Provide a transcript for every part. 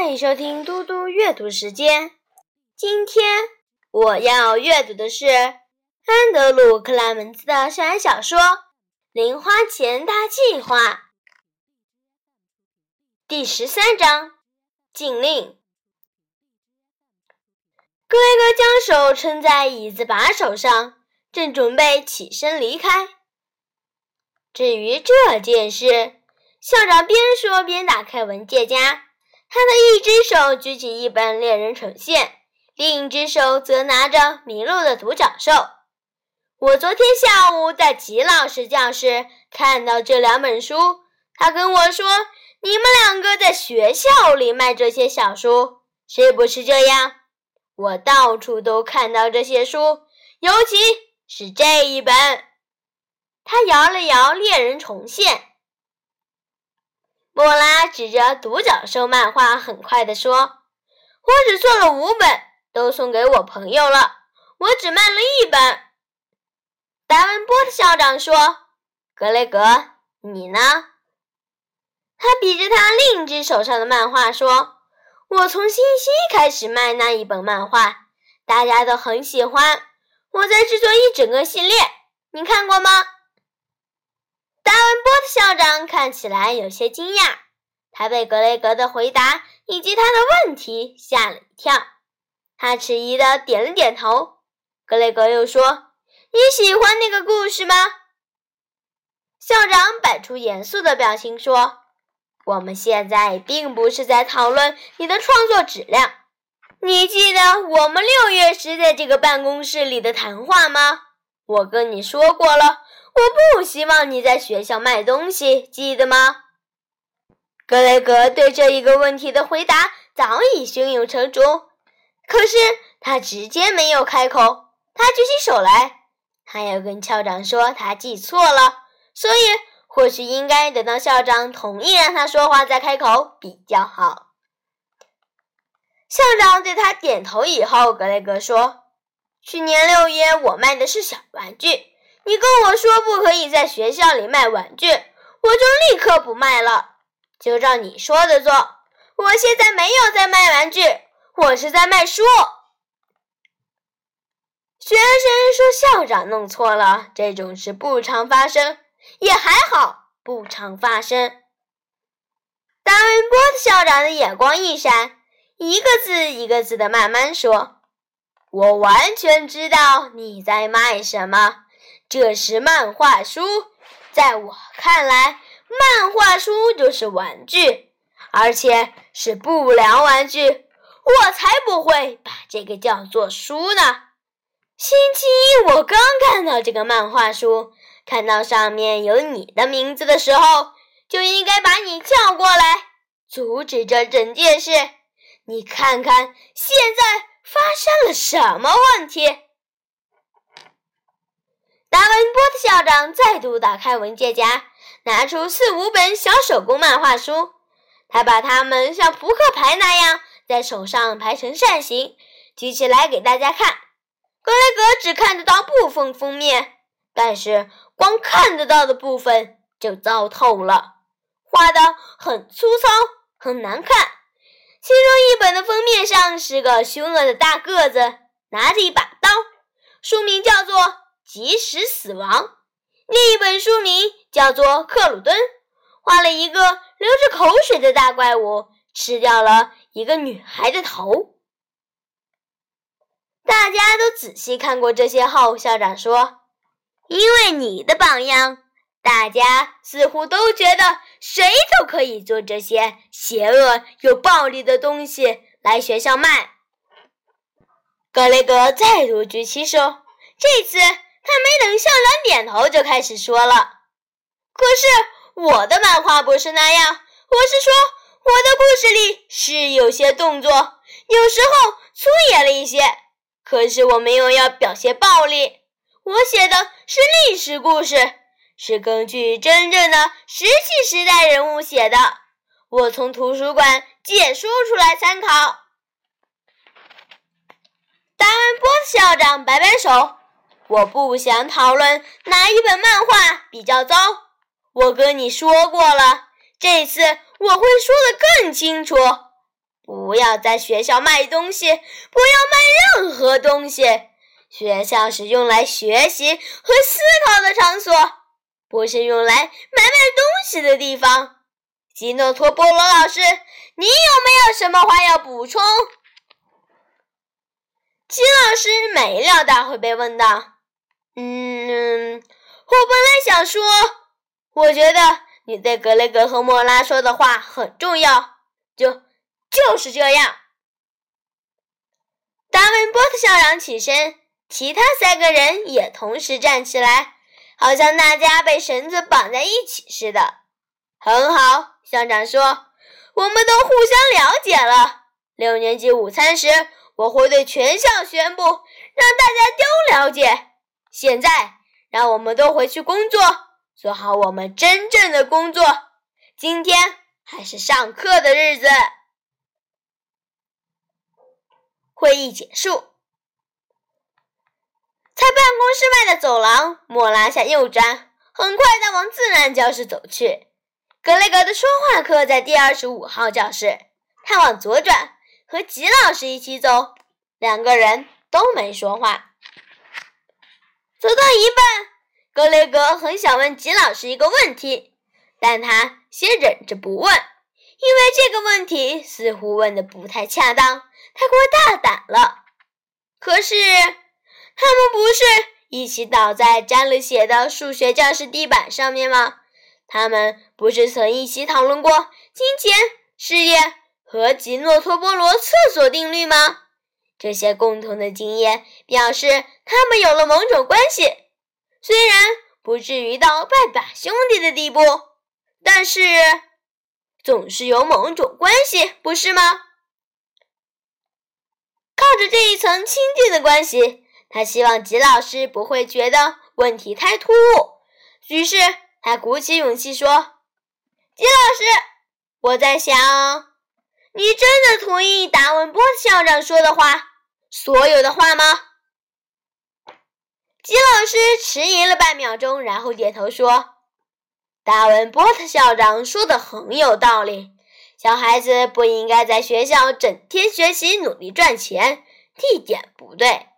欢迎收听嘟嘟阅读时间。今天我要阅读的是安德鲁·克莱门斯的校园小说《零花钱大计划》第十三章禁令。格雷格将手撑在椅子把手上，正准备起身离开。至于这件事，校长边说边打开文件夹，他的一只手举起一本《猎人呈现》，另一只手则拿着《迷路的独角兽》。我昨天下午在吉老师教室看到这两本书，他跟我说：“你们两个在学校里卖这些小书，是不是这样？”我到处都看到这些书，尤其是这一本。他摇了摇《猎人重现》。莫拉指着独角兽漫画，很快地说：“我只做了五本，都送给我朋友了。我只卖了一本。”达文波特校长说：“格雷格，你呢？”他比着他另一只手上的漫画说：“我从星期一开始卖那一本漫画，大家都很喜欢。我在制作一整个系列，你看过吗？”达文波特校长看起来有些惊讶，他被格雷格的回答以及他的问题吓了一跳。他迟疑的点了点头。格雷格又说：“你喜欢那个故事吗？”校长摆出严肃的表情说：“我们现在并不是在讨论你的创作质量。你记得我们六月时在这个办公室里的谈话吗？我跟你说过了。”我不希望你在学校卖东西，记得吗？格雷格对这一个问题的回答早已胸有成竹，可是他直接没有开口。他举起手来，他要跟校长说他记错了，所以或许应该等到校长同意让他说话再开口比较好。校长对他点头以后，格雷格说：“去年六月我卖的是小玩具。”你跟我说不可以在学校里卖玩具，我就立刻不卖了。就照你说的做。我现在没有在卖玩具，我是在卖书。学生说校长弄错了，这种事不常发生，也还好不常发生。达文波特校长的眼光一闪，一个字一个字的慢慢说：“我完全知道你在卖什么。”这是漫画书，在我看来，漫画书就是玩具，而且是不良玩具。我才不会把这个叫做书呢。星期一我刚看到这个漫画书，看到上面有你的名字的时候，就应该把你叫过来，阻止这整件事。你看看现在发生了什么问题？达文波特校长再度打开文件夹，拿出四五本小手工漫画书。他把它们像扑克牌那样在手上排成扇形，举起来给大家看。格雷格只看得到部分封面，但是光看得到的部分就糟透了，画的很粗糙，很难看。其中一本的封面上是个凶恶的大个子，拿着一把刀，书名叫做。即时死亡。另一本书名叫做《克鲁敦》，画了一个流着口水的大怪物，吃掉了一个女孩的头。大家都仔细看过这些后，校长说：“因为你的榜样，大家似乎都觉得谁都可以做这些邪恶又暴力的东西来学校卖。”格雷格再度举起手，这次。他没等校长点头，就开始说了：“可是我的漫画不是那样，我是说，我的故事里是有些动作，有时候粗野了一些。可是我没有要表现暴力，我写的是历史故事，是根据真正的石器时代人物写的。我从图书馆借书出来参考。”达文波特校长摆摆手。我不想讨论哪一本漫画比较糟。我跟你说过了，这次我会说的更清楚。不要在学校卖东西，不要卖任何东西。学校是用来学习和思考的场所，不是用来买卖东西的地方。基诺托波罗老师，你有没有什么话要补充？金老师没料到会被问到。嗯，我本来想说，我觉得你对格雷格和莫拉说的话很重要。就就是这样。达文波特校长起身，其他三个人也同时站起来，好像大家被绳子绑在一起似的。很好，校长说：“我们都互相了解了。六年级午餐时，我会对全校宣布，让大家都了解。现在，让我们都回去工作，做好我们真正的工作。今天。”还是上课的日子。会议结束，在办公室外的走廊，莫拉向右转，很快的往自然教室走去。格雷格的说话课在第二十五号教室，他往左转，和吉老师一起走，两个人都没说话。走到一半，格雷格很想问吉老师一个问题。但他先忍着不问，因为这个问题似乎问的不太恰当，太过大胆了。可是，他们不是一起倒在沾了血的数学教室地板上面吗？他们不是曾一起讨论过金钱、事业和吉诺托波罗厕所定律吗？这些共同的经验表示他们有了某种关系，虽然不至于到拜把兄弟的地步。但是，总是有某种关系，不是吗？靠着这一层亲近的关系，他希望吉老师不会觉得问题太突兀。于是，他鼓起勇气说：“吉老师，我在想，你真的同意达文波校长说的话，所有的话吗？”吉老师迟疑了半秒钟，然后点头说。达文波特校长说的很有道理，小孩子不应该在学校整天学习、努力赚钱，地点不对。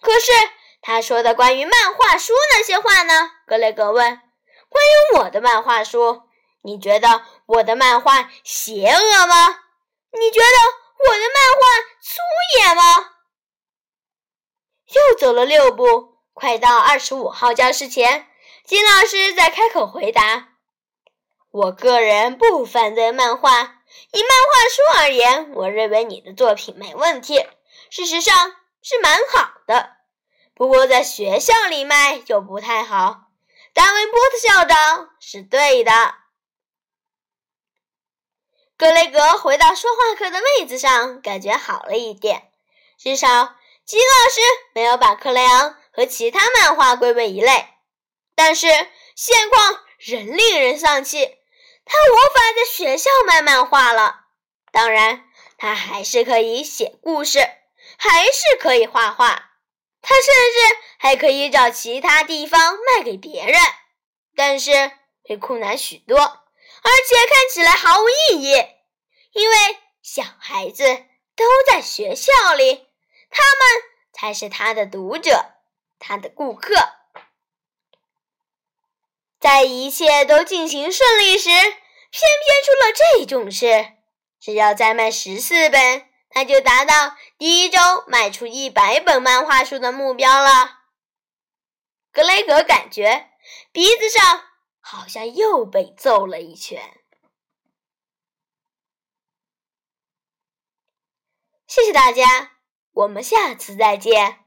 可是他说的关于漫画书那些话呢？格雷格问。关于我的漫画书，你觉得我的漫画邪恶吗？你觉得我的漫画粗野吗？又走了六步，快到二十五号教室前。金老师在开口回答：“我个人不反对漫画。以漫画书而言，我认为你的作品没问题，事实上是蛮好的。不过在学校里卖就不太好。”达文波特校长是对的。格雷格回到说话课的位子上，感觉好了一点，至少金老师没有把克雷昂和其他漫画归为一类。但是现况仍令人丧气，他无法在学校卖漫画了。当然，他还是可以写故事，还是可以画画，他甚至还可以找其他地方卖给别人。但是会困难许多，而且看起来毫无意义，因为小孩子都在学校里，他们才是他的读者，他的顾客。在一切都进行顺利时，偏偏出了这种事。只要再卖十四本，他就达到第一周卖出一百本漫画书的目标了。格雷格感觉鼻子上好像又被揍了一拳。谢谢大家，我们下次再见。